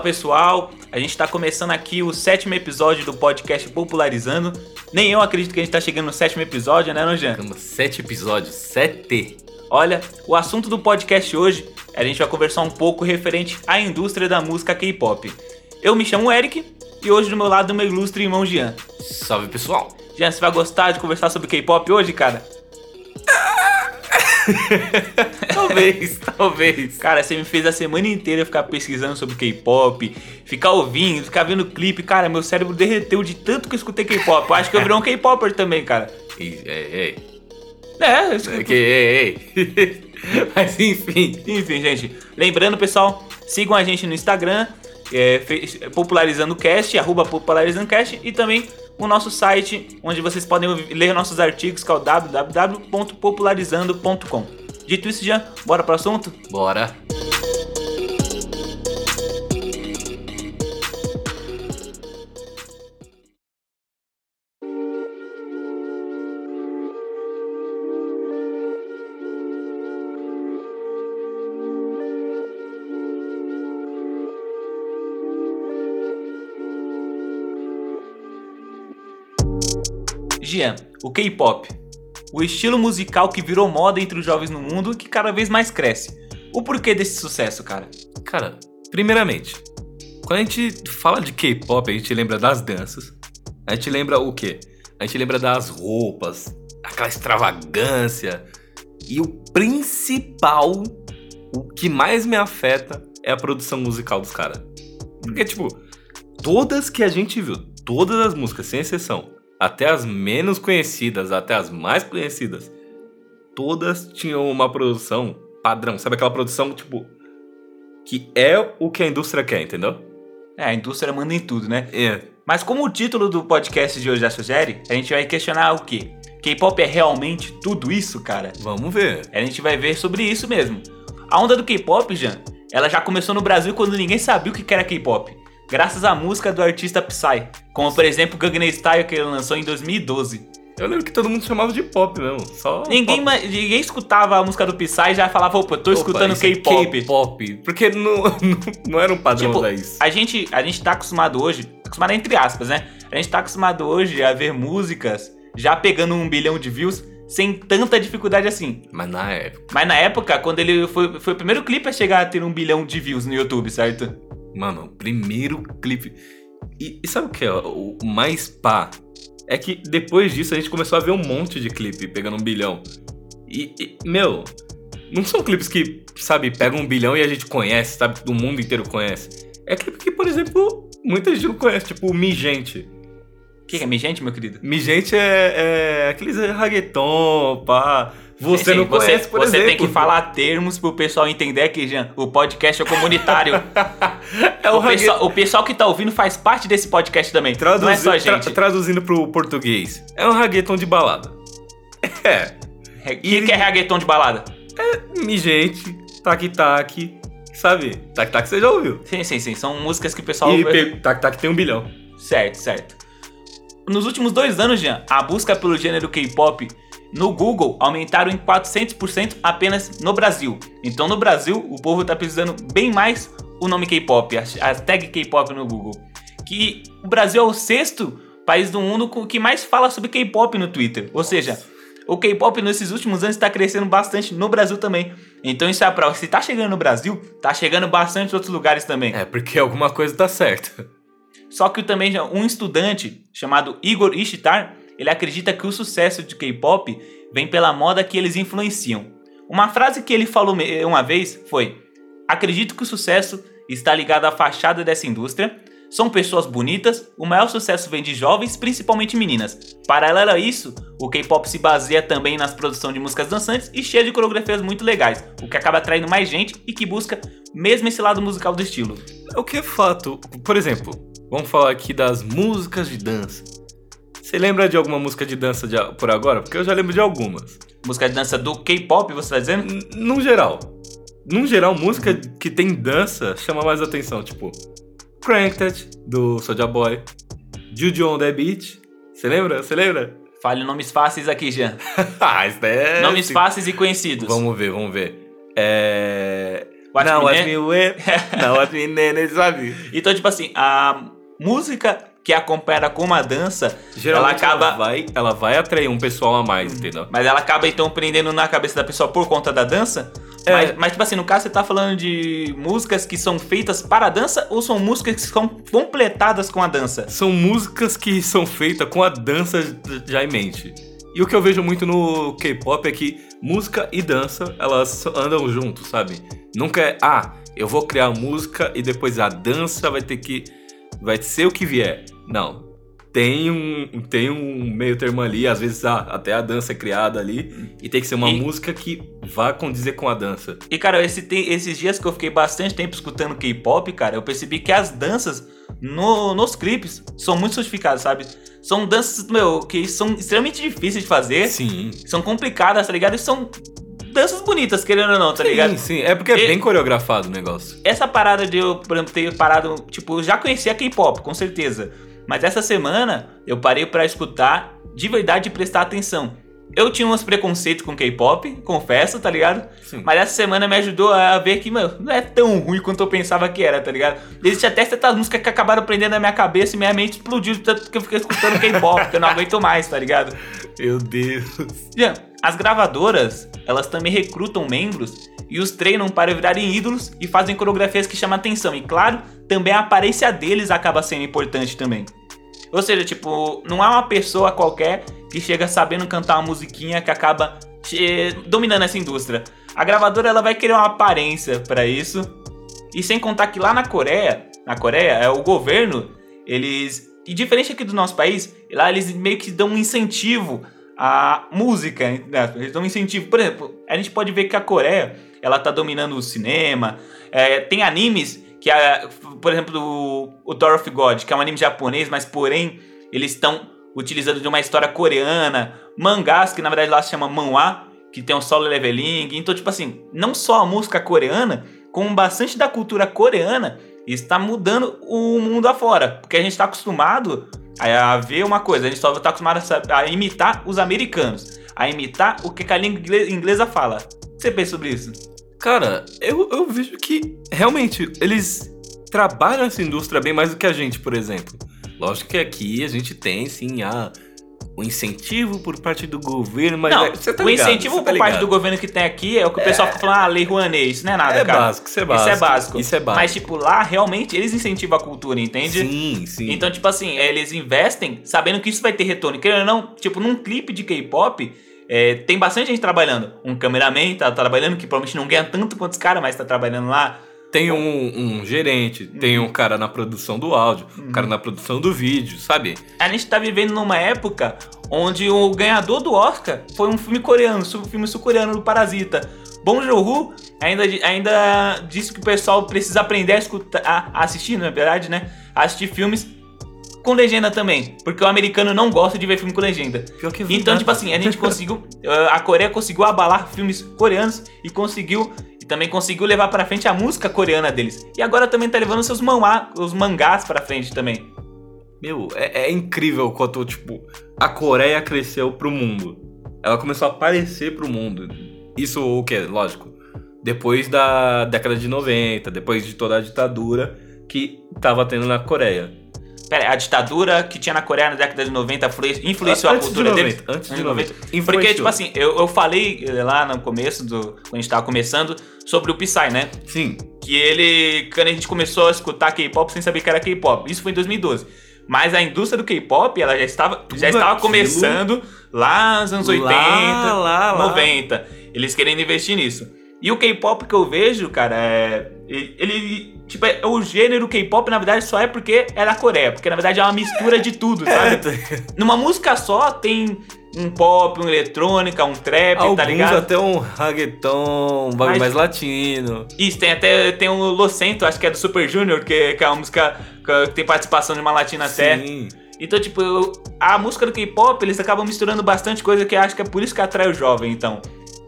Fala pessoal, a gente está começando aqui o sétimo episódio do podcast Popularizando. Nem eu acredito que a gente está chegando no sétimo episódio, né, Nojan? Temos sete episódios, sete. Olha, o assunto do podcast hoje, a gente vai conversar um pouco referente à indústria da música K-pop. Eu me chamo Eric e hoje do meu lado meu ilustre irmão Jean. Salve pessoal. Jean, você vai gostar de conversar sobre K-pop hoje, cara? talvez, talvez. Cara, você me fez a semana inteira ficar pesquisando sobre K-pop, ficar ouvindo, ficar vendo clipe. Cara, meu cérebro derreteu de tanto que eu escutei K-pop. Eu acho que eu virei um K-popper também, cara. Ei, ei, ei. É, eu escuto... É que, ei, ei. Mas enfim. Enfim, gente. Lembrando, pessoal, sigam a gente no Instagram, é, popularizando o cast, arroba popularizando cast, e também o nosso site, onde vocês podem ler nossos artigos, que é o www.popularizando.com. Dito isso, já, bora pro assunto? Bora. Gian, o K-pop. O estilo musical que virou moda entre os jovens no mundo e que cada vez mais cresce. O porquê desse sucesso, cara? Cara, primeiramente, quando a gente fala de K-pop, a gente lembra das danças. A gente lembra o quê? A gente lembra das roupas, aquela extravagância. E o principal, o que mais me afeta é a produção musical dos caras. Porque, tipo, todas que a gente viu, todas as músicas, sem exceção, até as menos conhecidas, até as mais conhecidas, todas tinham uma produção padrão. Sabe aquela produção, tipo, que é o que a indústria quer, entendeu? É, a indústria manda em tudo, né? É. Mas como o título do podcast de hoje já sugere, a gente vai questionar o quê? K-pop é realmente tudo isso, cara? Vamos ver. A gente vai ver sobre isso mesmo. A onda do K-pop, Jean, ela já começou no Brasil quando ninguém sabia o que era K-pop graças à música do artista Psy, como por exemplo Gangnam Style que ele lançou em 2012. Eu lembro que todo mundo chamava de pop mesmo, só ninguém, pop. ninguém escutava a música do Psy e já falava, opa, tô escutando K-pop. É K-pop, porque não, não, não, era um padrão tipo, isso. A gente, a gente tá acostumado hoje, acostumado entre aspas, né? A gente tá acostumado hoje a ver músicas já pegando um bilhão de views sem tanta dificuldade assim. Mas na época. Mas na época, quando ele foi, foi o primeiro clipe a chegar a ter um bilhão de views no YouTube, certo? Mano, primeiro clipe. E, e sabe o que é o mais pá? É que depois disso a gente começou a ver um monte de clipe pegando um bilhão. E, e, meu, não são clipes que, sabe, pegam um bilhão e a gente conhece, sabe? Do mundo inteiro conhece. É clipe que, por exemplo, muita gente não conhece, tipo Mi Gente. O que, que é Mi Gente, meu querido? Mi Gente é, é aqueles reggaeton, pá. Você não conhece, você, por você exemplo. tem que falar termos pro pessoal entender aqui, Jean. O podcast é comunitário. é o, o, pessoal, o, pessoal, que tá ouvindo faz parte desse podcast também. Traduzi não é só a gente. Tra traduzindo pro português. É um reggaeton de balada. É. O que, que é reggaeton de balada? É mi gente, tac-tac, sabe? Tac-tac você já ouviu. Sim, sim, sim. São músicas que o pessoal... E tac-tac tem um bilhão. Certo, certo. Nos últimos dois anos, Jean, a busca pelo gênero K-pop no Google aumentaram em 400% apenas no Brasil. Então no Brasil o povo está pesquisando bem mais o nome K-pop, a tag K-pop no Google. Que o Brasil é o sexto país do mundo que mais fala sobre K-pop no Twitter. Ou seja, o K-pop nesses últimos anos está crescendo bastante no Brasil também. Então isso é pra se tá chegando no Brasil, tá chegando bastante em outros lugares também. É, porque alguma coisa tá certa. Só que também um estudante chamado Igor Ishtar ele acredita que o sucesso de K-pop vem pela moda que eles influenciam. Uma frase que ele falou uma vez foi: Acredito que o sucesso está ligado à fachada dessa indústria, São pessoas bonitas, o maior sucesso vem de jovens, principalmente meninas. Paralelo a isso, o K-pop se baseia também nas produções de músicas dançantes e cheia de coreografias muito legais, o que acaba atraindo mais gente e que busca mesmo esse lado musical do estilo. O que é fato? Por exemplo, vamos falar aqui das músicas de dança. Você lembra de alguma música de dança de, por agora? Porque eu já lembro de algumas. Música de dança do K-pop, você tá dizendo? N no geral. No geral, música que tem dança chama mais atenção. Tipo, Cranked, do Soulja Boy. Juju on the Beach. Você lembra? Você lembra? Fale nomes fáceis aqui, Jean. ah, isso é... Nomes sim. fáceis e conhecidos. Vamos ver, vamos ver. É... What não, me win. não, what me nene, sabe? Então, tipo assim, a música que acompanha com uma dança, Geralmente ela acaba. Ela vai, ela vai atrair um pessoal a mais, entendeu? Mas ela acaba então prendendo na cabeça da pessoa por conta da dança. É. Mas, mas, tipo assim, no caso você tá falando de músicas que são feitas para a dança ou são músicas que são completadas com a dança? São músicas que são feitas com a dança já em mente. E o que eu vejo muito no K-pop é que música e dança, elas andam juntos, sabe? Nunca é, ah, eu vou criar música e depois a dança vai ter que. Vai ser o que vier. Não tem um, tem um meio termo ali, às vezes a, até a dança é criada ali, e tem que ser uma e, música que vá condizer com a dança. E cara, esse, esses dias que eu fiquei bastante tempo escutando K-pop, cara, eu percebi que as danças no, nos clipes são muito sofisticadas, sabe? São danças, meu, que são extremamente difíceis de fazer. Sim. São complicadas, tá ligado? E são danças bonitas, querendo ou não, tá ligado? Sim, sim. É porque é e, bem coreografado o negócio. Essa parada de eu, por exemplo, ter parado, tipo, já conhecia K-pop, com certeza. Mas essa semana eu parei para escutar de verdade e prestar atenção. Eu tinha uns preconceitos com K-pop, confesso, tá ligado? Sim. Mas essa semana me ajudou a ver que, mano, não é tão ruim quanto eu pensava que era, tá ligado? Existe até certas músicas que acabaram prendendo na minha cabeça e minha mente explodiu tanto que eu fiquei escutando K-pop, que eu não aguento mais, tá ligado? Meu Deus. Yeah, as gravadoras, elas também recrutam membros e os treinam para virarem ídolos e fazem coreografias que chamam atenção. E claro, também a aparência deles acaba sendo importante também. Ou seja, tipo, não é uma pessoa qualquer que chega sabendo cantar uma musiquinha que acaba dominando essa indústria. A gravadora ela vai querer uma aparência para isso. E sem contar que lá na Coreia, na Coreia, é o governo, eles e diferente aqui do nosso país, lá eles meio que dão um incentivo à música, né? eles dão um incentivo. Por exemplo, a gente pode ver que a Coreia, ela tá dominando o cinema, é, tem animes que por exemplo, o, o Tower of God, que é um anime japonês, mas porém eles estão utilizando de uma história coreana, mangás que na verdade lá se chama manhwa, que tem um solo leveling. Então, tipo assim, não só a música coreana, como bastante da cultura coreana está mudando o mundo afora, porque a gente está acostumado a ver uma coisa, a gente só está acostumado a, imitar os americanos, a imitar o que a língua inglesa fala. Você pensa sobre isso? Cara, eu, eu vejo que realmente eles trabalham essa indústria bem mais do que a gente, por exemplo. Lógico que aqui a gente tem, sim, a, o incentivo por parte do governo, mas não, é, tá o ligado, incentivo tá por ligado. parte do governo que tem aqui é o que o pessoal é, fica falando, ah, lei Rouanet, isso não é nada, é cara. Básico, isso é básico. Isso é básico. Isso é básico. Mas, tipo, lá realmente eles incentivam a cultura, entende? Sim, sim. Então, tipo assim, eles investem sabendo que isso vai ter retorno. Querendo ou não, tipo, num clipe de K-pop é, tem bastante gente trabalhando. Um cameraman tá trabalhando, que provavelmente não ganha tanto quanto os caras, mas tá trabalhando lá. Tem um, um gerente, uhum. tem um cara na produção do áudio, uhum. um cara na produção do vídeo, sabe? A gente tá vivendo numa época onde o ganhador do Oscar foi um filme coreano, um filme sul-coreano do Parasita. Bong Joon-ho ainda, ainda disse que o pessoal precisa aprender a, escutar, a assistir, na é verdade, né? A assistir filmes com legenda também, porque o americano não gosta de ver filme com legenda. então, tipo assim, a gente conseguiu, a Coreia conseguiu abalar filmes coreanos e conseguiu também conseguiu levar para frente a música coreana deles. E agora também tá levando seus manhwa, os mangás para frente também. Meu, é, é incrível quanto tipo a Coreia cresceu pro mundo. Ela começou a aparecer pro mundo. Isso o que? Lógico. Depois da década de 90, depois de toda a ditadura que tava tendo na Coreia. Pera, a ditadura que tinha na Coreia na década de 90 influenciou antes a cultura de 90, deles? Antes de 90. 90. Porque, tipo assim, eu, eu falei eh, lá no começo, do, quando a gente tava começando, sobre o Psy, né? Sim. Que ele, quando a gente começou a escutar K-pop sem saber que era K-pop. Isso foi em 2012. Mas a indústria do K-pop, ela já estava, já estava começando lá nos anos 80, lá, lá, 90. Eles querendo investir nisso. E o K-pop que eu vejo, cara, é. Ele Tipo, é- o gênero K-pop, na verdade, só é porque é da Coreia. Porque, na verdade, é uma mistura de tudo, sabe? Numa música só tem um pop, um eletrônica, um trap, Alguns tá ligado? até um reggaeton, um bagulho mais latino. Isso, tem até tem um Locento, acho que é do Super Junior, que, que é uma música que tem participação de uma latina até. Sim. Então, tipo, eu- a música do K-pop, eles acabam misturando bastante coisa que eu acho que é por isso que atrai o jovem, então.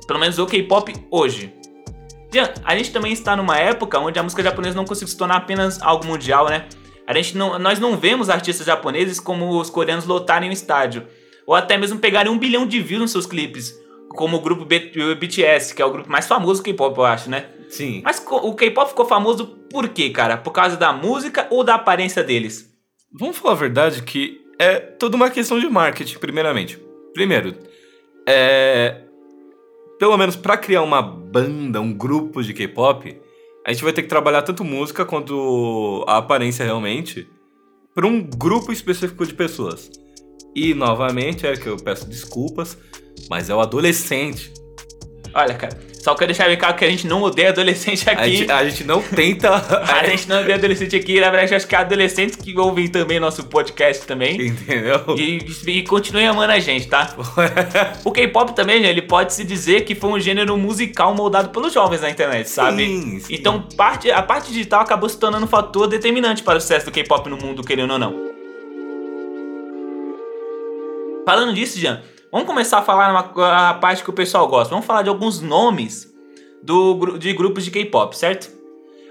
Pelo menos o K-pop hoje. Jean, a gente também está numa época onde a música japonesa não conseguiu se tornar apenas algo mundial, né? A gente não, nós não vemos artistas japoneses como os coreanos lotarem o estádio. Ou até mesmo pegarem um bilhão de views nos seus clipes. Como o grupo BTS, que é o grupo mais famoso do K-pop, eu acho, né? Sim. Mas o K-pop ficou famoso por quê, cara? Por causa da música ou da aparência deles? Vamos falar a verdade que é toda uma questão de marketing, primeiramente. Primeiro, é. Pelo menos pra criar uma banda, um grupo de K-pop, a gente vai ter que trabalhar tanto música quanto a aparência realmente para um grupo específico de pessoas. E novamente é que eu peço desculpas, mas é o adolescente. Olha, cara, só quero deixar bem claro que a gente não odeia adolescente A aqui. gente, a gente não tenta. A gente não odeia adolescente aqui, na verdade, acho que há adolescentes que ouvem também nosso podcast também. Entendeu? E, e continuem amando a gente, tá? O K-pop também, né, ele pode se dizer que foi um gênero musical moldado pelos jovens na internet, sabe? Sim, sim. Então, parte, a parte digital acabou se tornando um fator determinante para o sucesso do K-pop no mundo, querendo ou não. Falando disso, Jean, vamos começar a falar uma, a parte que o pessoal gosta. Vamos falar de alguns nomes do, de grupos de K-pop, certo?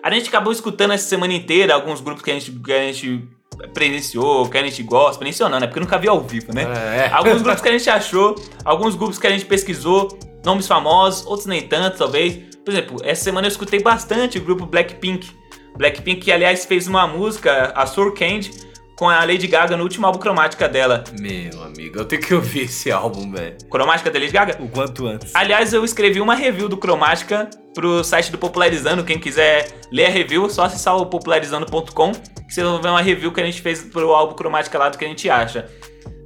A gente acabou escutando essa semana inteira alguns grupos que a gente, que a gente presenciou, que a gente gosta. Presenciou não, né? Porque nunca vi ao vivo, né? É. Alguns grupos que a gente achou, alguns grupos que a gente pesquisou, nomes famosos, outros nem tanto, talvez. Por exemplo, essa semana eu escutei bastante o grupo Blackpink. Blackpink, que aliás fez uma música, a Sour Candy, com a Lady Gaga no último álbum cromática dela. Meu amigo, eu tenho que ouvir esse álbum, velho. Cromática da Lady Gaga? O quanto antes. Aliás, eu escrevi uma review do Cromática pro site do Popularizando. Quem quiser ler a review, só acessar o popularizando.com que vocês vão ver uma review que a gente fez pro álbum Cromática lá do que a gente acha.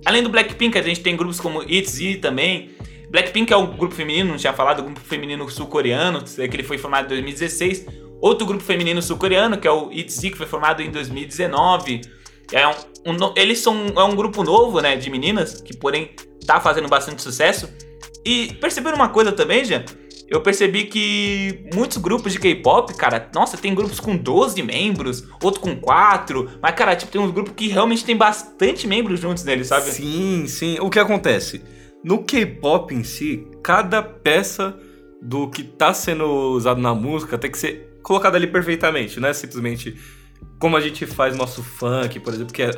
Além do Blackpink, a gente tem grupos como ITZY também. Blackpink é um grupo feminino, não tinha falado, um grupo feminino sul-coreano, que ele foi formado em 2016. Outro grupo feminino sul-coreano, que é o ITZY, que foi formado em 2019. É um, um eles são é um grupo novo, né, de meninas, que porém tá fazendo bastante sucesso. E perceberam uma coisa também, já? Eu percebi que muitos grupos de K-pop, cara, nossa, tem grupos com 12 membros, outro com 4, mas, cara, tipo, tem uns grupos que realmente tem bastante membros juntos neles, sabe? Sim, sim. O que acontece? No K-pop em si, cada peça do que tá sendo usado na música tem que ser colocada ali perfeitamente, não é simplesmente como a gente faz nosso funk, por exemplo, que é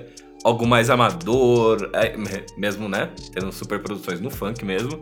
algo mais amador, é, me- mesmo, né? Tendo super produções no funk mesmo.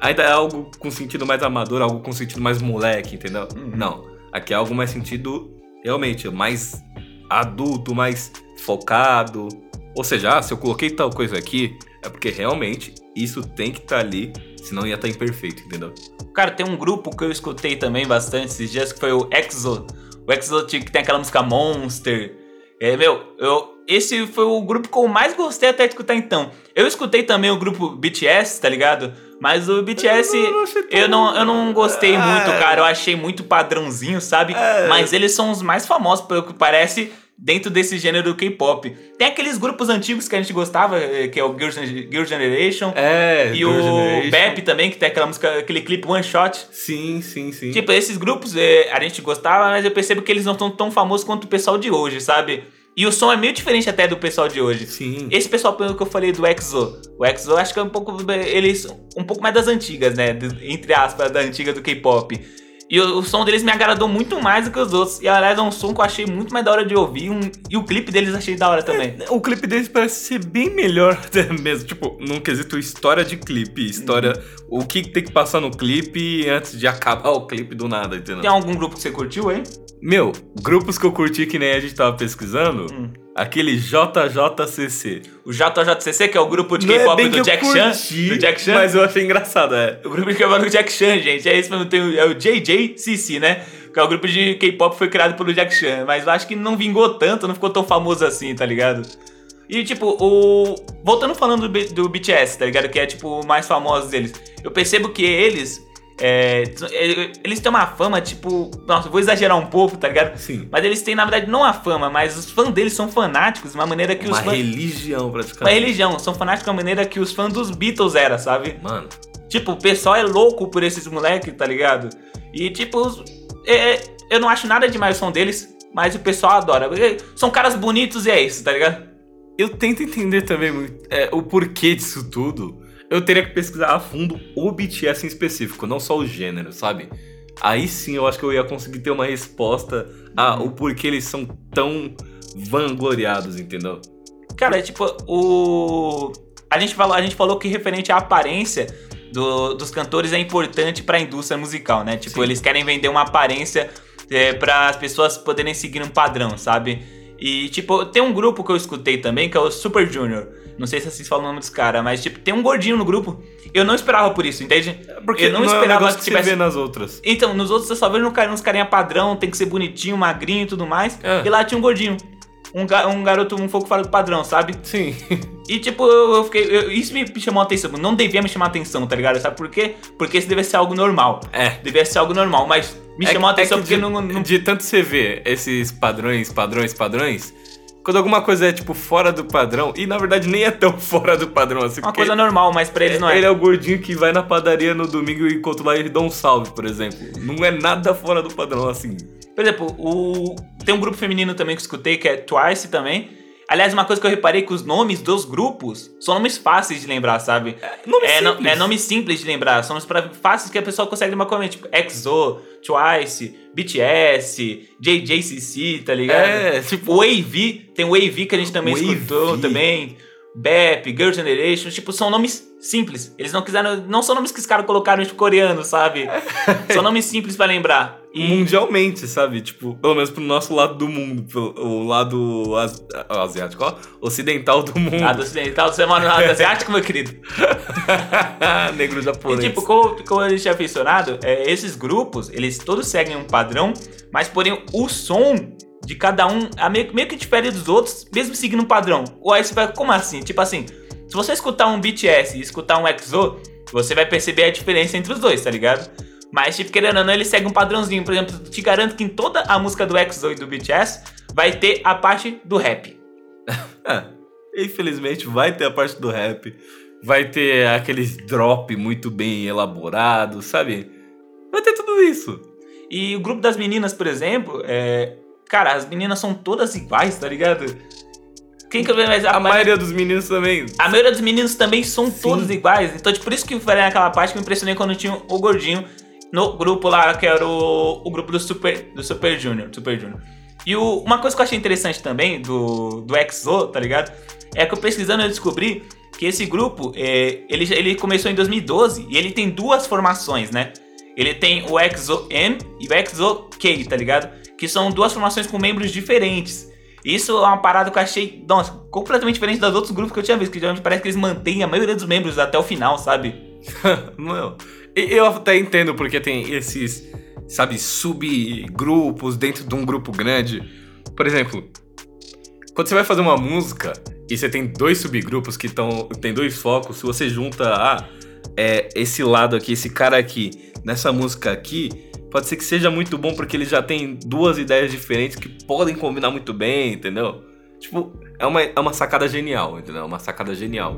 Ainda é algo com sentido mais amador, algo com sentido mais moleque, entendeu? Uhum. Não. Aqui é algo mais sentido, realmente, mais adulto, mais focado. Ou seja, ah, se eu coloquei tal coisa aqui, é porque realmente isso tem que estar ali, senão ia estar imperfeito, entendeu? Cara, tem um grupo que eu escutei também bastante esses dias, que foi o EXO. O EXO que tem aquela música Monster. É, meu, eu, esse foi o grupo que eu mais gostei até de escutar então. Eu escutei também o grupo BTS, tá ligado? Mas o BTS, Eu não eu não, eu não gostei É. muito, cara. Eu achei muito padrãozinho, sabe? É. Mas eles são os mais famosos, pelo que parece, dentro desse gênero do K-pop. Tem aqueles grupos antigos que a gente gostava, eh, que é o Girls' Girls' Generation. É, E Girl o. Bep também, que tem aquela música, aquele clipe One Shot. Sim, sim, sim. Tipo, esses grupos é, a gente gostava, mas eu percebo que eles não estão tão famosos quanto o pessoal de hoje, sabe? E o som é meio diferente até do pessoal de hoje. sim. Esse pessoal, pelo que eu falei do EXO, o EXO acho que é um pouco. Eles. Um pouco mais das antigas, né? Entre aspas, da antiga do K-pop. E o, o som deles me agradou muito mais do que os outros. E aliás, é um som que eu achei muito mais da hora de ouvir. um- e o clipe deles achei da hora também. O clipe deles parece ser bem melhor até mesmo, tipo, num quesito história de clipe, história, Uhum. o que tem que passar no clipe antes de acabar o clipe do nada, entendeu? Tem algum grupo que você curtiu, hein? Meu, grupos que eu curti que nem a gente tava pesquisando, Hum. Aquele JJCC. O JJCC, que é o grupo de é K-pop bem do Jack Chan. Do Jack Chan. Mas eu achei engraçado, é. O grupo de K-pop do Jack Chan, gente. É isso mesmo. Tem é o JJCC, né? Que é o grupo de K-pop que foi criado pelo Jack Chan. Mas eu acho que não vingou tanto, não ficou tão famoso assim, tá ligado? E, tipo, o. Voltando falando do, do BTS, tá ligado? Que é, tipo, o mais famoso deles. Eu percebo que eles. É, eles têm uma fama, tipo. Nossa, vou exagerar um pouco, tá ligado? Sim. Mas eles têm, na verdade, não a fama, mas os fãs deles são fanáticos de uma maneira que Uma os fãs. religião, praticamente. Uma religião, são fanáticos de uma maneira que os fãs dos Beatles eram, sabe? Mano, Tipo, o pessoal é louco por esses moleques, tá ligado? E, tipo, os- é- eu não acho nada demais o som deles, mas o pessoal adora. São caras bonitos e é isso, tá ligado? eu tento entender também é, o porquê disso tudo. Eu teria que pesquisar a fundo o BTS em específico, não só o gênero, sabe? Aí sim eu acho que eu ia conseguir ter uma resposta a o porquê eles são tão vangloriados, entendeu? Cara, é tipo, o. A gente falou, a gente falou que referente à aparência do- dos cantores é importante pra indústria musical, né? Tipo, Sim. eles querem vender uma aparência é, para as pessoas poderem seguir um padrão, sabe? E, tipo, tem um grupo que eu escutei também, que é o Super Junior. Não sei se vocês falam o nome dos caras, mas, tipo, tem um gordinho no grupo. Eu não esperava por isso, entende? Porque eu não, é um esperava negócio que que tivesse. você vê nas outras. Então, nos outros eu só vejo uns uns carinha padrão, tem que ser bonitinho, magrinho e tudo mais. É. E lá tinha um gordinho. Um, ga- um garoto um pouco fora do padrão, sabe? Sim. E tipo, eu, eu fiquei. eu- isso me chamou a atenção. Não devia me chamar a atenção, tá ligado? Sabe por quê? Porque isso devia ser algo normal. É. Devia ser algo normal, mas me É chamou a que- é atenção que porque de, não, não. de tanto você ver esses padrões, padrões, padrões, quando alguma coisa é tipo fora do padrão, e na verdade nem é tão fora do padrão assim. É uma coisa normal, mas pra eles não é. Ele é o gordinho que vai na padaria no domingo e encontra lá e dá um salve, por exemplo. Não é nada fora do padrão assim. Por exemplo, o... tem um grupo feminino também que eu escutei, que é Twice também. Aliás, uma coisa que eu reparei é que os nomes dos grupos são nomes fáceis de lembrar, sabe? Nome é, no- simples. é nome simples de lembrar, são nomes pra- fáceis que a pessoa consegue lembrar como tipo EXO, Twice, BTS, JJCC, tá ligado? É, tipo, O AV, tem o AV que a gente também Wavy. escutou também. BEP, Girl Generation, tipo, são nomes simples. Eles não quiseram. Não são nomes que os caras colocaram tipo coreano, sabe? são nomes simples pra lembrar. E mundialmente, sabe? Tipo, pelo menos pro nosso lado do mundo, o lado as- asiático, ó, ocidental do mundo. lado ocidental, você mora no lado asiático, meu querido. Negro E japonês. tipo, como, como gente tinha mencionado, é, esses grupos, eles todos seguem um padrão, mas porém o som de cada um é meio, meio que difere dos outros, mesmo seguindo um padrão. Ou aí você vai, como assim? Tipo assim, se você escutar um BTS e escutar um EXO, você vai perceber a diferença entre os dois, tá ligado? Mas, tipo, querendo ou não, ele segue um padrãozinho. Por exemplo, te garanto que em toda a música do EXO e do BTS vai ter a parte do rap. É, infelizmente vai ter a parte do rap, vai ter aqueles drop muito bem elaborados, sabe? Vai ter tudo isso. E o grupo das meninas, por exemplo, é. Cara, as meninas são todas iguais, tá ligado? Quem que mais A maioria dos meninos também. A maioria dos meninos também são Sim. todos iguais. Então, tipo, por isso que eu falei naquela parte que me impressionei quando tinha o gordinho no grupo lá, que era o, o grupo do Super, do Super Junior. Super Junior. E o- uma coisa que eu achei interessante também do, do EXO, tá ligado? É que eu pesquisando eu descobri que esse grupo, é, ele, ele começou em 2012 e ele tem duas formações, né? Ele tem o EXO M e o EXO K, tá ligado? Que são duas formações com membros diferentes. Isso é uma parada que eu achei, nossa, completamente diferente dos outros grupos que eu tinha visto, que geralmente parece que eles mantêm a maioria dos membros até o final, sabe? Não. Eu até entendo porque tem esses, sabe, subgrupos dentro de um grupo grande. Por exemplo, quando você vai fazer uma música e você tem dois subgrupos que estão. tem dois focos, se você junta ah, é, esse lado aqui, esse cara aqui, nessa música aqui, pode ser que seja muito bom porque ele já tem duas ideias diferentes que podem combinar muito bem, entendeu? Tipo, é uma, é uma sacada genial, entendeu? É uma sacada genial.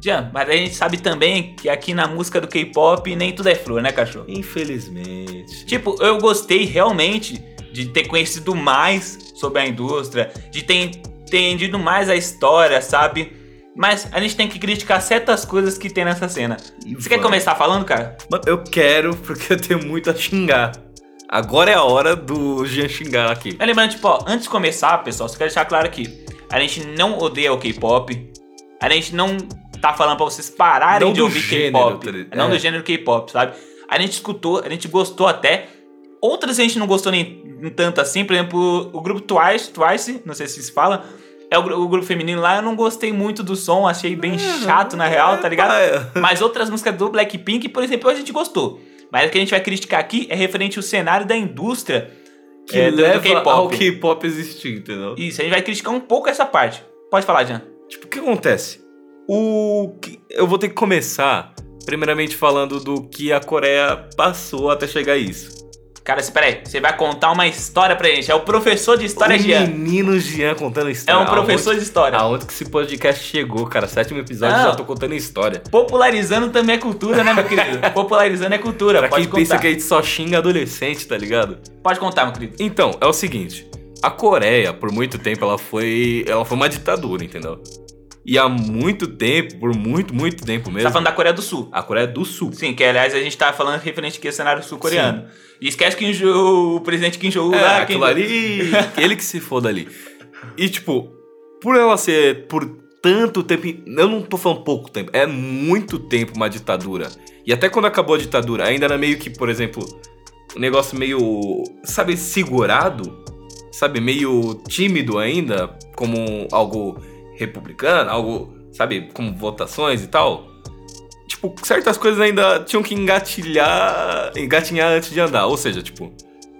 Jean, mas a gente sabe também que aqui na música do K-pop nem tudo é flor, né, cachorro? Infelizmente. Tipo, eu gostei realmente de ter conhecido mais sobre a indústria, de ter entendido mais a história, sabe? Mas a gente tem que criticar certas coisas que tem nessa cena. Você quer começar falando, cara? Mano, eu quero porque eu tenho muito a xingar. Agora é a hora do Jean xingar aqui. Mas lembrando, tipo, ó, antes de começar, pessoal, só quero deixar claro aqui: a gente não odeia o K-pop, a gente não tá falando pra vocês pararem Não de ouvir K-pop. ligado? não É. do gênero K-pop, sabe? A gente escutou, a gente gostou até. Outras a gente não gostou nem tanto assim, por exemplo, o grupo Twice, Twice, não sei se se fala, é o, o grupo feminino lá, eu não gostei muito do som, achei bem chato na real, tá ligado? É. Mas outras músicas do Blackpink, por exemplo, a gente gostou. Mas o que a gente vai criticar aqui é referente ao cenário da indústria que é, do- do leva K-pop. ao K-pop existir, entendeu? Isso, a gente vai criticar um pouco essa parte. Pode falar, Jean. Tipo, o que acontece? O que- eu vou ter que começar primeiramente falando do que a Coreia passou até chegar a isso. Cara, espera aí. Você vai contar uma história pra gente. É o professor de história, o Jean. menino Jean contando É história. um professor de história. Aonde, aonde que esse podcast chegou, cara? Sétimo episódio Não. já tô contando história. Popularizando também é cultura, né, meu querido? Popularizando é cultura. Pra Pode quem pensa contar. que a gente só xinga adolescente, tá ligado? Pode contar, meu querido. Então, é o seguinte. A Coreia, por muito tempo, ela foi. Ela foi uma ditadura, entendeu? E há muito tempo, por muito, muito tempo Você mesmo. tá falando da Coreia do Sul. A Coreia do Sul. Sim, que aliás a gente tá falando referente aqui ao cenário sul-coreano. E esquece que o presidente Kim Jong-un É, lá... Kim aquilo ali. ele que se foda ali. E, tipo, por ela ser por tanto tempo. Eu não tô falando pouco tempo, é muito tempo uma ditadura. E até quando acabou a ditadura, ainda era meio que, por exemplo, um negócio meio. Sabe, segurado? Sabe, meio tímido ainda, como algo republicano, algo, sabe, como votações e tal. Tipo, certas coisas ainda tinham que engatilhar, engatinhar antes de andar. Ou seja, tipo,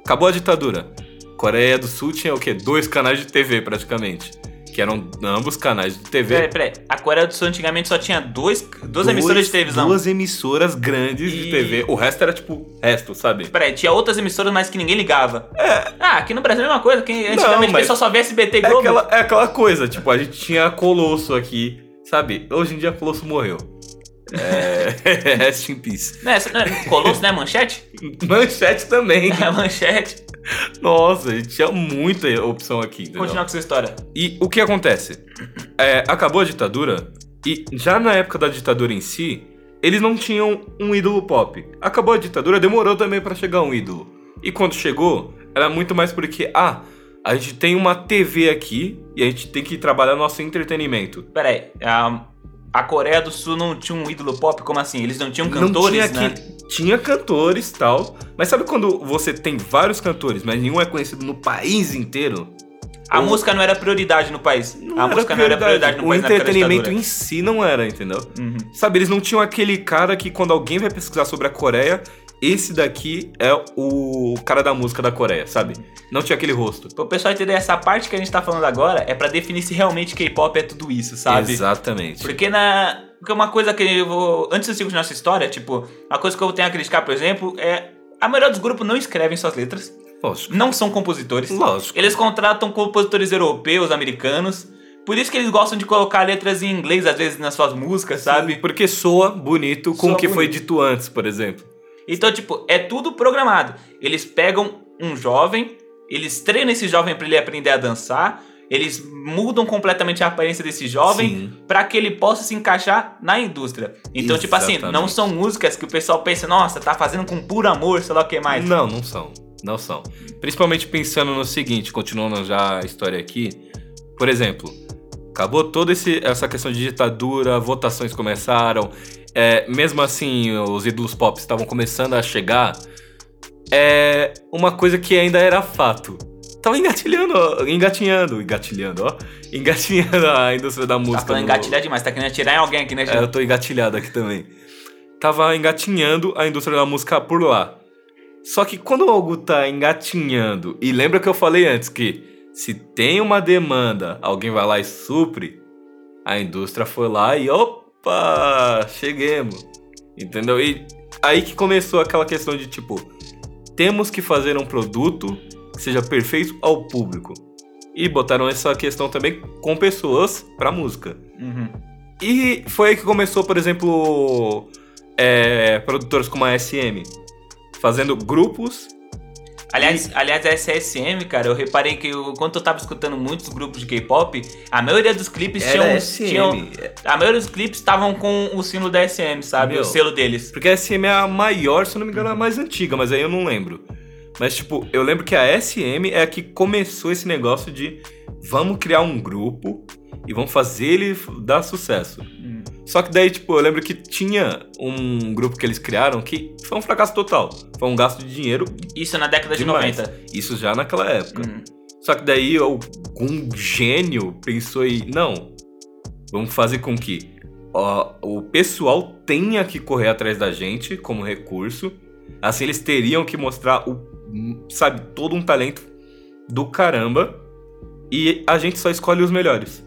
acabou a ditadura. Coreia do Sul tinha o quê? Dois canais de TV praticamente. Que eram ambos canais de TV. Peraí, peraí. A Coreia do Sul antigamente só tinha dois, duas Dois- emissoras de televisão. Duas emissoras grandes de E- TV. O resto era tipo resto, sabe? Peraí, tinha outras emissoras, mas que ninguém ligava. Ah, aqui no Brasil é a mesma coisa. Que antigamente Não, o pessoal só via SBT e É Globo. aquela, é aquela coisa, tipo, a gente tinha Colosso aqui, sabe? Hoje em dia Colosso morreu. É. Rest in peace. Essa- né, Colosso, né? Manchete? Manchete também. É, manchete. Nossa, a gente tinha muita opção aqui, entendeu? Continuar com essa história. E o que acontece? É, acabou a ditadura e já na época da ditadura em si, eles não tinham um ídolo pop. Acabou a ditadura, demorou também pra chegar um ídolo. E quando chegou, era muito mais porque, ah, a gente tem uma TV aqui e a gente tem que trabalhar nosso entretenimento. Peraí, a, a Coreia do Sul não tinha um ídolo pop? Como assim? Eles não tinham não cantores, tinha né? aqui- Tinha cantores tal, mas sabe quando você tem vários cantores, mas nenhum é conhecido no país inteiro? A Ou- música não era prioridade no país. a música não era prioridade no O país da entretenimento em si não era, entendeu? Uhum. Sabe, eles não tinham aquele cara que quando alguém vai pesquisar sobre a Coreia, esse daqui é o cara da música da Coreia, sabe? Não tinha aquele rosto. Pro pessoal entender, essa parte que a gente tá falando agora é pra definir se realmente K-pop é tudo isso, sabe? Exatamente. Porque na. Porque uma coisa que eu vou. Antes de seguir nossa história, tipo, uma coisa que eu tenho a criticar, por exemplo, é. A maioria dos grupos não escrevem suas letras, Lógico. não são compositores. Lógico. Eles contratam compositores europeus, americanos. Por isso que eles gostam de colocar letras em inglês, às vezes, nas suas músicas, sabe? Porque soa bonito com Soa o que foi bonito. dito antes, por exemplo. Então, tipo, é tudo programado. Eles pegam um jovem, eles treinam esse jovem pra ele aprender a dançar, eles mudam completamente a aparência desse jovem pra que ele possa se encaixar na indústria. Então, tipo assim, Exatamente. não são músicas que o pessoal pensa, nossa, tá fazendo com puro amor, sei lá o que mais. Não, não são. Não são. Principalmente pensando no seguinte, continuando já a história aqui. Por exemplo, acabou toda esse- essa questão de ditadura, votações começaram. É, mesmo assim, os ídolos pop estavam começando a chegar. É uma coisa que ainda era fato. Tava engatilhando, ó, engatinhando, engatilhando, ó. Engatinhando a indústria da Tá música. falando no- engatilhar demais, tá querendo atirar em alguém aqui, né, é, Jean? eu tô engatilhado aqui também. Tava engatinhando a indústria da música por lá. Só que quando algo tá engatinhando, e lembra que eu falei antes que se tem uma demanda, alguém vai lá e supre, a indústria foi lá e opa, cheguemos. Entendeu? E aí que começou aquela questão de tipo, temos que fazer um produto que seja perfeito ao público. E botaram essa questão também com pessoas pra música. Uhum. E foi aí que começou, por exemplo, é, produtores como a SM, fazendo grupos. Aliás, aliás, a SSM, cara, eu reparei que eu, quando eu tava escutando muitos grupos de K-pop, a maioria dos clipes tinham, tinham. A maioria dos clipes estavam com o sino da SM, sabe? Meu. O selo deles. Porque a SM é a maior, se eu não me engano, é a mais antiga, mas aí eu não lembro. Mas, tipo, eu lembro que a SM é a que começou esse negócio de vamos criar um grupo e vamos fazer ele dar sucesso. Hum. Só que daí, tipo, eu lembro que tinha um grupo que eles criaram que foi um fracasso total. Foi um gasto de dinheiro Isso na década de demais. 90. Isso já naquela época. Hum. Só que daí algum gênio pensou em, não, vamos fazer com que ó, o pessoal tenha que correr atrás da gente como recurso. Assim eles teriam que mostrar o, sabe, todo um talento do caramba e a gente só escolhe os melhores.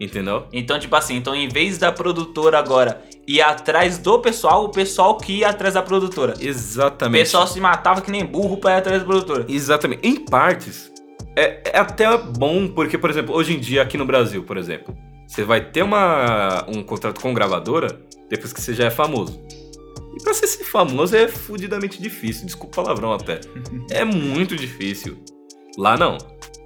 Entendeu? Então, tipo assim, então em vez da produtora agora ir atrás do pessoal, o pessoal que ia atrás da produtora. O Exatamente. pessoal se matava que nem burro pra ir atrás da produtora. Exatamente. Em partes, é, é até bom, porque, por exemplo, hoje em dia, aqui no Brasil, por exemplo, você vai ter uma, um contrato com gravadora depois que você já é famoso. E pra você ser famoso é fudidamente difícil, desculpa o palavrão até. É muito difícil. Lá não.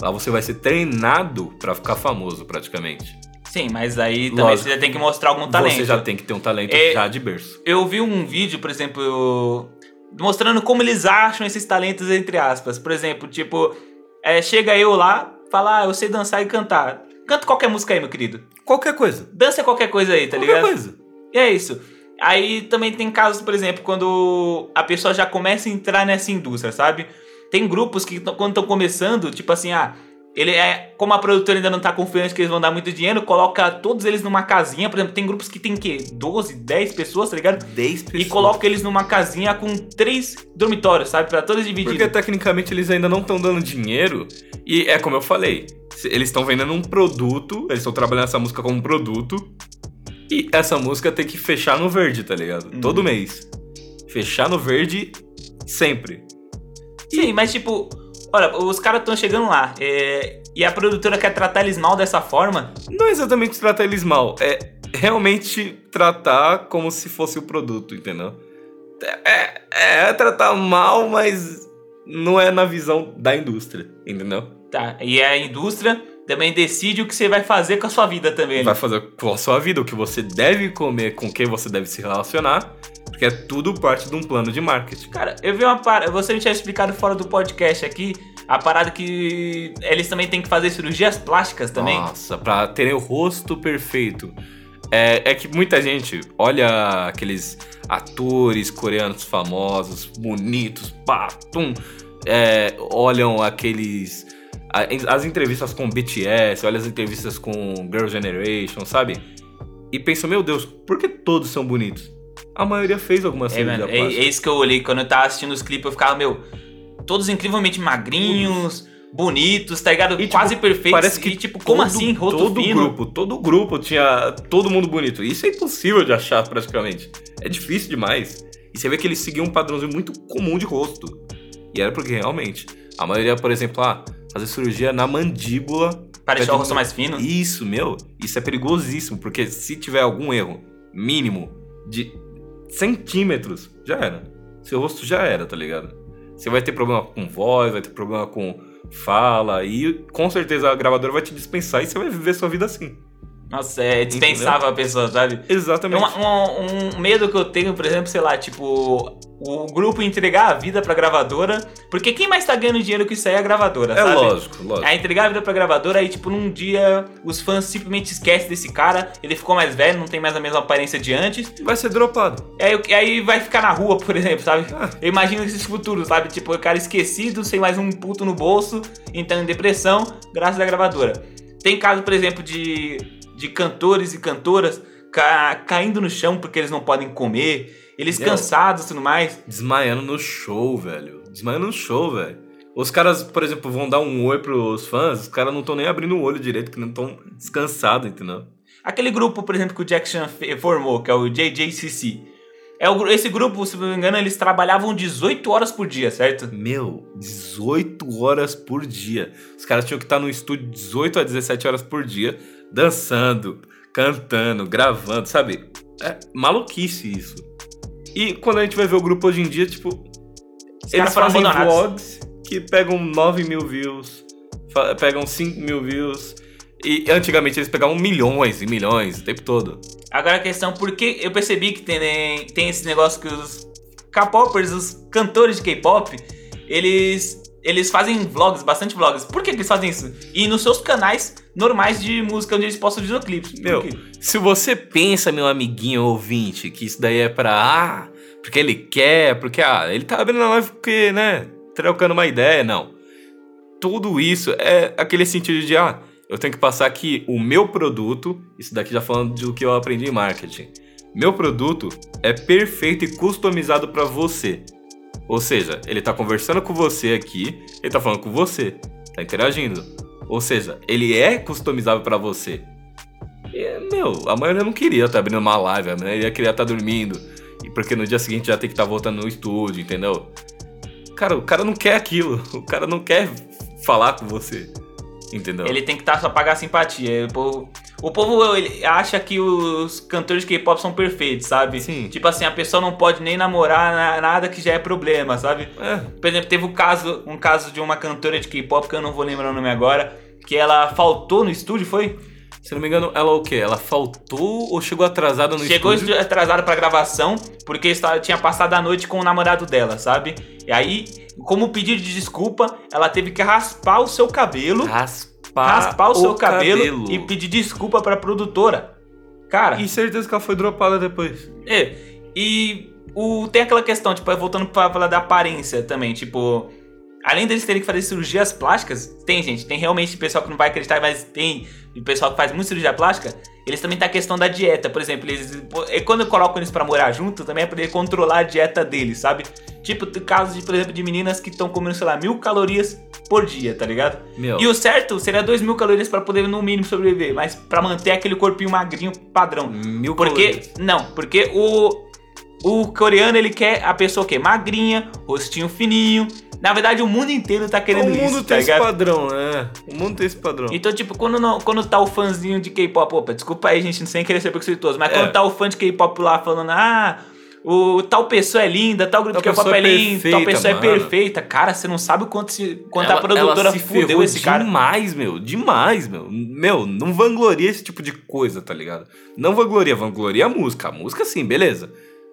Lá você vai ser treinado pra ficar famoso, praticamente. Sim, mas aí também Lógico. você já tem que mostrar algum talento. Você já tem que ter um talento É- já de berço. Eu vi um vídeo, por exemplo, mostrando como eles acham esses talentos, entre aspas. Por exemplo, tipo, é, chega eu lá, fala, ah, eu sei dançar e cantar. Canta qualquer música aí, meu querido. Qualquer coisa. Dança qualquer coisa aí, tá Qualquer ligado? coisa. E é isso. Aí também tem casos, por exemplo, quando a pessoa já começa a entrar nessa indústria, sabe? Tem grupos que quando estão começando, tipo assim, ah, ele é. Como a produtora ainda não tá confiante que eles vão dar muito dinheiro, coloca todos eles numa casinha. Por exemplo, tem grupos que tem que 12, 10 pessoas, tá ligado? 10 pessoas. E coloca eles numa casinha com três dormitórios, sabe? Pra todos divididos. Porque tecnicamente eles ainda não estão dando dinheiro. E é como eu falei, eles estão vendendo um produto, eles estão trabalhando essa música como um produto. E essa música tem que fechar no verde, tá ligado? Uhum. Todo mês. Fechar no verde sempre. Sim, mas tipo, olha, os caras estão chegando lá. é, e a produtora quer tratar eles mal dessa forma. Não é exatamente tratar eles mal, é realmente tratar como se fosse o produto, entendeu? É, é, é tratar mal, mas não é na visão da indústria, entendeu? Tá, e a indústria também decide o que você vai fazer com a sua vida também. vai fazer com a sua vida, o que você deve comer, com quem você deve se relacionar, porque é tudo parte de um plano de marketing. Cara, eu vi uma parada. Você me tinha explicado fora do podcast aqui a parada que eles também têm que fazer cirurgias plásticas também. Nossa, pra terem o rosto perfeito. É, é que muita gente olha aqueles atores coreanos famosos, bonitos, pá, tum, é, olham aqueles. As entrevistas com BTS, olha as entrevistas com Girl Generation, sabe? E pensam, meu Deus, por que todos são bonitos? A maioria fez alguma É, cirurgia mano, é, é isso que eu olhei quando eu tava assistindo os clipes. Eu ficava, meu, todos incrivelmente magrinhos, bonitos, tá ligado? E, tipo, Quase perfeitos. Parece que e, tipo, como todo- assim? Rosto todo fino. grupo, todo grupo tinha todo mundo bonito. Isso é impossível de achar praticamente. É difícil demais. E você vê que eles seguiam um padrãozinho muito comum de rosto. E era porque realmente a maioria, por exemplo, ah, fazer cirurgia na mandíbula Pra deixar o rosto mais fino. Isso, meu, isso é perigosíssimo, porque se tiver algum erro mínimo de centímetros, já era. Seu rosto já era, tá ligado? Você vai ter problema com voz, vai ter problema com fala, e com certeza a gravadora vai te dispensar e você vai viver sua vida assim. Nossa, é dispensável a pessoa, sabe? Exatamente. uma- um, um medo que eu tenho, por exemplo, sei lá, tipo, o grupo entregar a vida pra gravadora. Porque quem mais tá ganhando dinheiro que isso aí é a gravadora, é sabe? lógico, lógico. É entregar a vida pra gravadora, aí, tipo, num dia os fãs simplesmente esquecem desse cara, ele ficou mais velho, não tem mais a mesma aparência de antes. Vai ser dropado. Aí, aí vai ficar na rua, por exemplo, sabe? Ah. Eu imagino esses futuros, sabe? Tipo, o cara esquecido, sem mais um puto no bolso, entrando em depressão, graças à gravadora. Tem caso, por exemplo, de, de cantores e cantoras ca- caindo no chão porque eles não podem comer, eles Meu. cansados e tudo mais. Desmaiando no show, velho. Desmaiando no show, velho. Os caras, por exemplo, vão dar um oi pros fãs, os caras não estão nem abrindo o olho direito, que não estão descansados, entendeu? Aquele grupo, por exemplo, que o Jackson formou, que é o JJCC. É o, esse grupo, se não me engano, eles trabalhavam 18 horas por dia, certo? Meu, 18 horas por dia. Os caras tinham que estar no estúdio 18 a 17 horas por dia, dançando, cantando, gravando, sabe? É maluquice isso. E quando a gente vai ver o grupo hoje em dia, tipo, Os eles fazem abandonados. vlogs que pegam 9 mil views, pegam 5 mil views. E antigamente eles pegavam milhões e milhões o tempo todo. Agora a questão, por que eu percebi que tem, tem esse negócio que os K-popers, os cantores de K-pop, eles, eles fazem vlogs, bastante vlogs. Por que, que eles fazem isso? E nos seus canais normais de música, onde eles postam videoclipes. Meu, se você pensa, meu amiguinho ouvinte, que isso daí é pra. Ah, porque ele quer, porque ah, ele tá abrindo a live porque, né? Trocando uma ideia, não. Tudo isso é aquele sentido de, ah, eu tenho que passar aqui o meu produto, isso daqui já falando do que eu aprendi em marketing. Meu produto é perfeito e customizado pra você. Ou seja, ele tá conversando com você aqui, ele tá falando com você. tá interagindo. Ou seja, ele é customizável pra você. E, meu, a maioria não queria estar tá abrindo uma live, né? Ia queria estar tá dormindo. E porque no dia seguinte já tem que estar tá voltando no estúdio, entendeu? Cara, o cara não quer aquilo. O cara não quer falar com você. Entendeu? Ele tem que estar tá só pagar simpatia. O povo, o povo ele acha que os cantores de K-pop são perfeitos, sabe? Sim. Tipo assim, a pessoa não pode nem namorar nada que já é problema, sabe? É. Por exemplo, teve um caso, um caso de uma cantora de K-pop que eu não vou lembrar o nome agora, que ela faltou no estúdio, foi? Se não me engano, ela o quê? Ela faltou ou chegou atrasada no chegou estúdio? Chegou atrasada pra gravação, porque estava, tinha passado a noite com o namorado dela, sabe? E aí, como pedido de desculpa, ela teve que raspar o seu cabelo. Raspar, raspar o, o seu cabelo, cabelo, e pedir desculpa pra produtora. Cara. E certeza que ela foi dropada depois. É. E o, tem aquela questão, tipo, voltando pra falar da aparência também, tipo. Além deles terem que fazer cirurgias plásticas, tem gente, tem realmente pessoal que não vai acreditar, mas tem pessoal que faz muita cirurgia plástica, eles também tem a questão da dieta. Por exemplo, eles, quando eu coloco eles para morar junto, também é pra ele controlar a dieta deles, sabe? Tipo, casos de, por exemplo, de meninas que estão comendo, sei lá, mil calorias por dia, tá ligado? Meu. E o certo seria dois mil calorias para poder, no mínimo, sobreviver, mas para manter aquele corpinho magrinho padrão. Mil porque, calorias. Não, porque o, o coreano, ele quer a pessoa que magrinha, rostinho fininho, na verdade, o mundo inteiro tá querendo isso. O mundo isso, tem tá esse padrão, né? O mundo tem esse padrão. Então, tipo, quando, não, quando tá o fãzinho de K-pop, opa, desculpa aí, gente, sem querer ser preconceituoso, mas é. quando tá o fã de K-pop lá falando, ah, o tal pessoa é linda, tal grupo de K-pop é lindo, tal pessoa mano. é perfeita. Cara, você não sabe o quanto, se, quanto ela, a produtora fudeu esse cara. Demais, meu, demais, meu. Meu, não vangloria esse tipo de coisa, tá ligado? Não vangloria, vangloria a música. A música sim, beleza.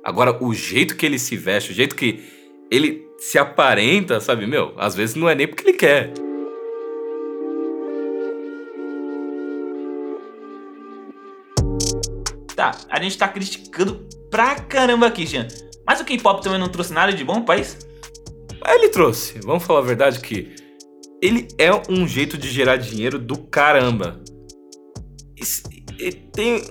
Agora, o jeito que ele se veste, o jeito que ele se aparenta, sabe, meu, às vezes não é nem porque ele quer. Tá, a gente tá criticando pra caramba aqui, Jean. Mas o K-pop também não trouxe nada de bom pro país? Ele trouxe, vamos falar a verdade que ele é um jeito de gerar dinheiro do caramba. E tem,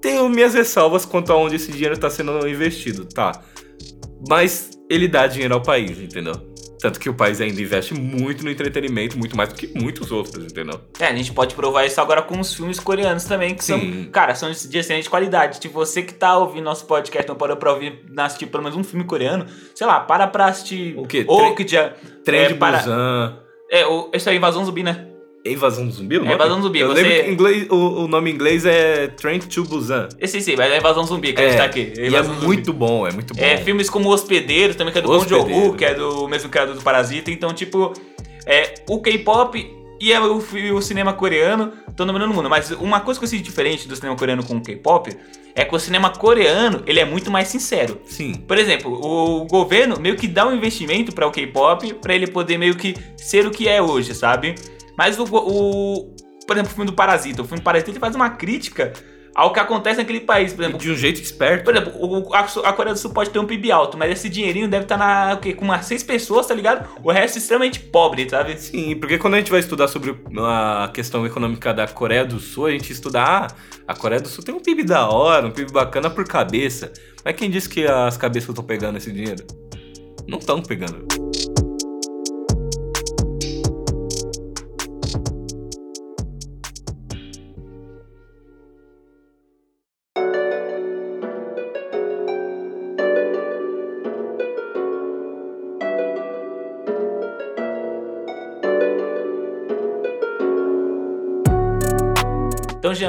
tenho minhas ressalvas quanto a onde esse dinheiro está sendo investido, tá? Mas ele dá dinheiro ao país, entendeu? Tanto que o país ainda investe muito no entretenimento, muito mais do que muitos outros, entendeu? É, a gente pode provar isso agora com os filmes coreanos também, que Sim. são, cara, são de excelente qualidade. Tipo, você que tá ouvindo nosso podcast, não parou pra ouvir, assistir pelo menos um filme coreano, sei lá, para pra assistir. O quê? Ou que já. Trem é, de para... Busan. É, o, isso é Invasão Zumbi, né? Invasão Zumbi? É Invasão Zumbi. Eu você... lembro que inglês, o, o, nome em inglês é Train to Busan. Sim, sim, mas é Invasão Zumbi que é, a gente tá aqui. É, e é muito bom, é muito bom. É, filmes como Hospedeiro, também que é do Bong Joon-ho, que é do mesmo cara do Parasita. Então, tipo, é, o K-pop e é o, o, cinema coreano estão dominando o mundo. Mas uma coisa que eu sinto diferente do cinema coreano com o K-pop é que o cinema coreano ele é muito mais sincero. Sim. Por exemplo, o governo meio que dá um investimento para o K-pop para ele poder meio que ser o que é hoje, sabe? Mas o, o, Por exemplo, o filme do Parasita. O filme do Parasita ele faz uma crítica ao que acontece naquele país. Por exemplo, de um jeito esperto. Por exemplo, o, a, a, Coreia do Sul pode ter um PIB alto, mas esse dinheirinho deve estar na, o quê? com umas seis pessoas, tá ligado? O resto é extremamente pobre, sabe? Sim, porque quando a gente vai estudar sobre a questão econômica da Coreia do Sul, a gente estuda, ah, a Coreia do Sul tem um PIB da hora, um PIB bacana por cabeça. Mas quem disse que as cabeças estão pegando esse dinheiro? Não estão pegando.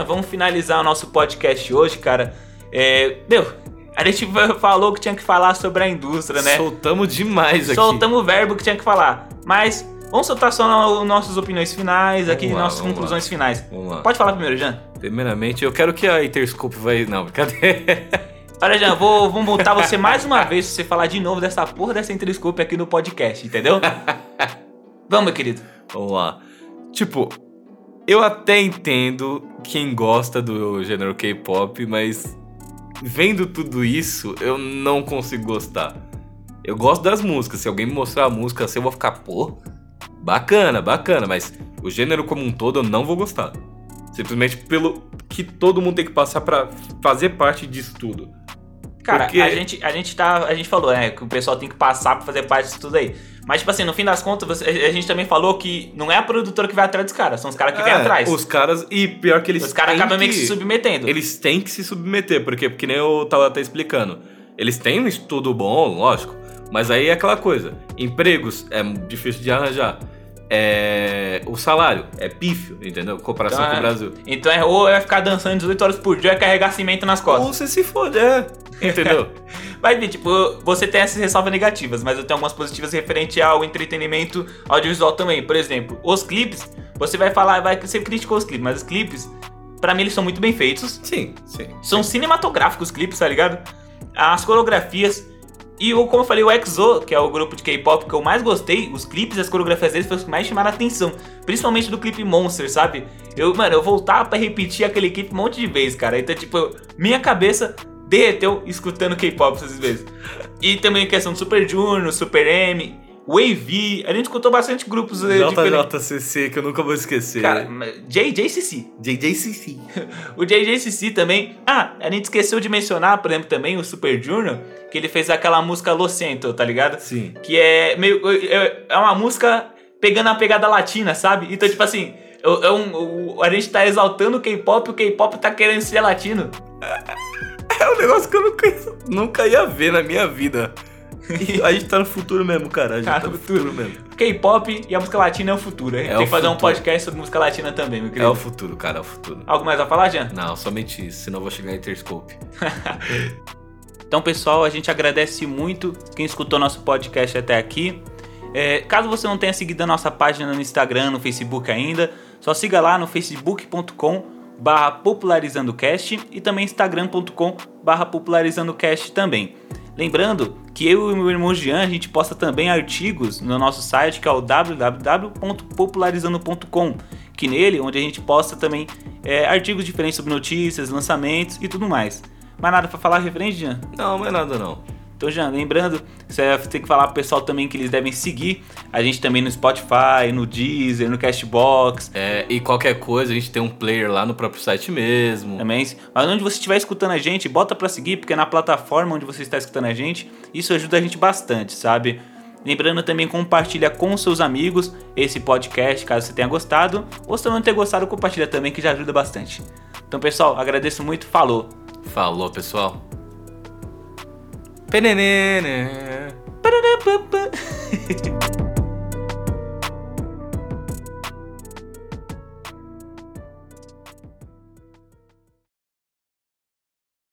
Vamos finalizar o nosso podcast hoje, cara. É, meu, a gente falou que tinha que falar sobre a indústria, né? Soltamos demais aqui. Soltamos o verbo que tinha que falar. Mas vamos soltar só nossas opiniões finais aqui, lá, nossas conclusões lá. finais. Vamos lá. Pode falar primeiro, Jean. Primeiramente, eu quero que a Interscope vai. Não, cadê? Olha, Jean, vou, vou multar você mais uma vez se você falar de novo dessa porra dessa Interscope aqui no podcast, entendeu? vamos, meu querido. Vamos lá. Tipo, eu até entendo quem gosta do gênero K-pop, mas vendo tudo isso, eu não consigo gostar. Eu gosto das músicas. Se alguém me mostrar a música assim, eu vou ficar, pô, bacana, bacana, mas o gênero como um todo eu não vou gostar. Simplesmente pelo que todo mundo tem que passar para fazer parte disso tudo. Cara, Porque- a, gente, a gente tá. A gente falou, né? Que o pessoal tem que passar pra fazer parte disso tudo aí. Mas, tipo assim, no fim das contas, você- a gente também falou que não é a produtora que vai atrás dos caras, são os caras que vêm É, atrás. Os caras. E pior que eles. Os caras acabam meio que que- se submetendo. Eles têm que se submeter, porque, porque nem eu tava até explicando. Eles têm um estudo bom, lógico. Mas aí é aquela coisa. Empregos é difícil de arranjar. É, o salário é pífio, entendeu? Comparação Então, com o Brasil. Então é ou vai ficar dançando 18 horas por dia e carregar cimento nas costas. Ou você se fode, é. Entendeu? Mas, tipo, você tem essas ressalvas negativas, mas eu tenho algumas positivas referente ao entretenimento audiovisual também. Por exemplo, os clipes, você vai falar, vai você criticou os clipes, mas os clipes, pra mim, eles são muito bem feitos. sim, sim. São cinematográficos os clipes, tá ligado? As coreografias. E o, como eu falei, o EXO, que é o grupo de K-pop que eu mais gostei, os clipes e as coreografias deles foram os que mais chamaram a atenção. Principalmente do clipe Monster, sabe? Eu, mano, eu voltava pra repetir aquele clipe um monte de vezes, cara. Então, tipo, minha cabeça derreteu escutando K-pop essas vezes. E também a questão do Super Junior, Super M, Wavy. A gente escutou bastante grupos eh. JJCC, que eu nunca vou esquecer. Cara, JJCC. JJCC. O JJCC também. Ah, a gente esqueceu de mencionar, por exemplo, também o Super Junior, que ele fez aquela música Lo Siento, tá ligado? Sim. Que é meio. É uma música pegando a pegada latina, sabe? Então, tipo assim, é é um, a gente tá exaltando o K-pop e o K-pop tá querendo ser latino. É um negócio que eu nunca, nunca ia ver na minha vida. E a gente tá no futuro mesmo, cara. A gente Tá tá, no no futuro mesmo. K-pop e a música latina é o futuro. A gente É tem que fazer um futuro. podcast sobre música latina também, meu É querido. o futuro, cara, é o futuro. Algo mais a falar, Jean? Não, somente isso, senão eu vou chegar em Interscope. Então, pessoal, a gente agradece muito quem escutou nosso podcast até aqui. É, caso você não tenha seguido a nossa página no Instagram, no Facebook ainda, só siga lá no facebook.com barra popularizandocast e também instagram.com barra popularizandocast também. Lembrando que eu e meu irmão Jean, a gente posta também artigos no nosso site que é o www.popularizando.com que nele, onde a gente posta também é, artigos diferentes sobre notícias, lançamentos e tudo mais. Mais nada pra falar referente, Jean? Não, é nada não. Então, Jean, lembrando, você tem que falar pro pessoal também que eles devem seguir a gente também no Spotify, no Deezer, no Castbox. É, e qualquer coisa, a gente tem um player lá no próprio site mesmo. Também, mas onde você estiver escutando a gente, bota pra seguir, porque é na plataforma onde você está escutando a gente, isso ajuda a gente bastante, sabe? Lembrando também, compartilha com seus amigos esse podcast, caso você tenha gostado. Ou se não ter gostado, compartilha também, que já ajuda bastante. Então, pessoal, agradeço muito. Falou! Falou, pessoal. Penenene. Pararapapa.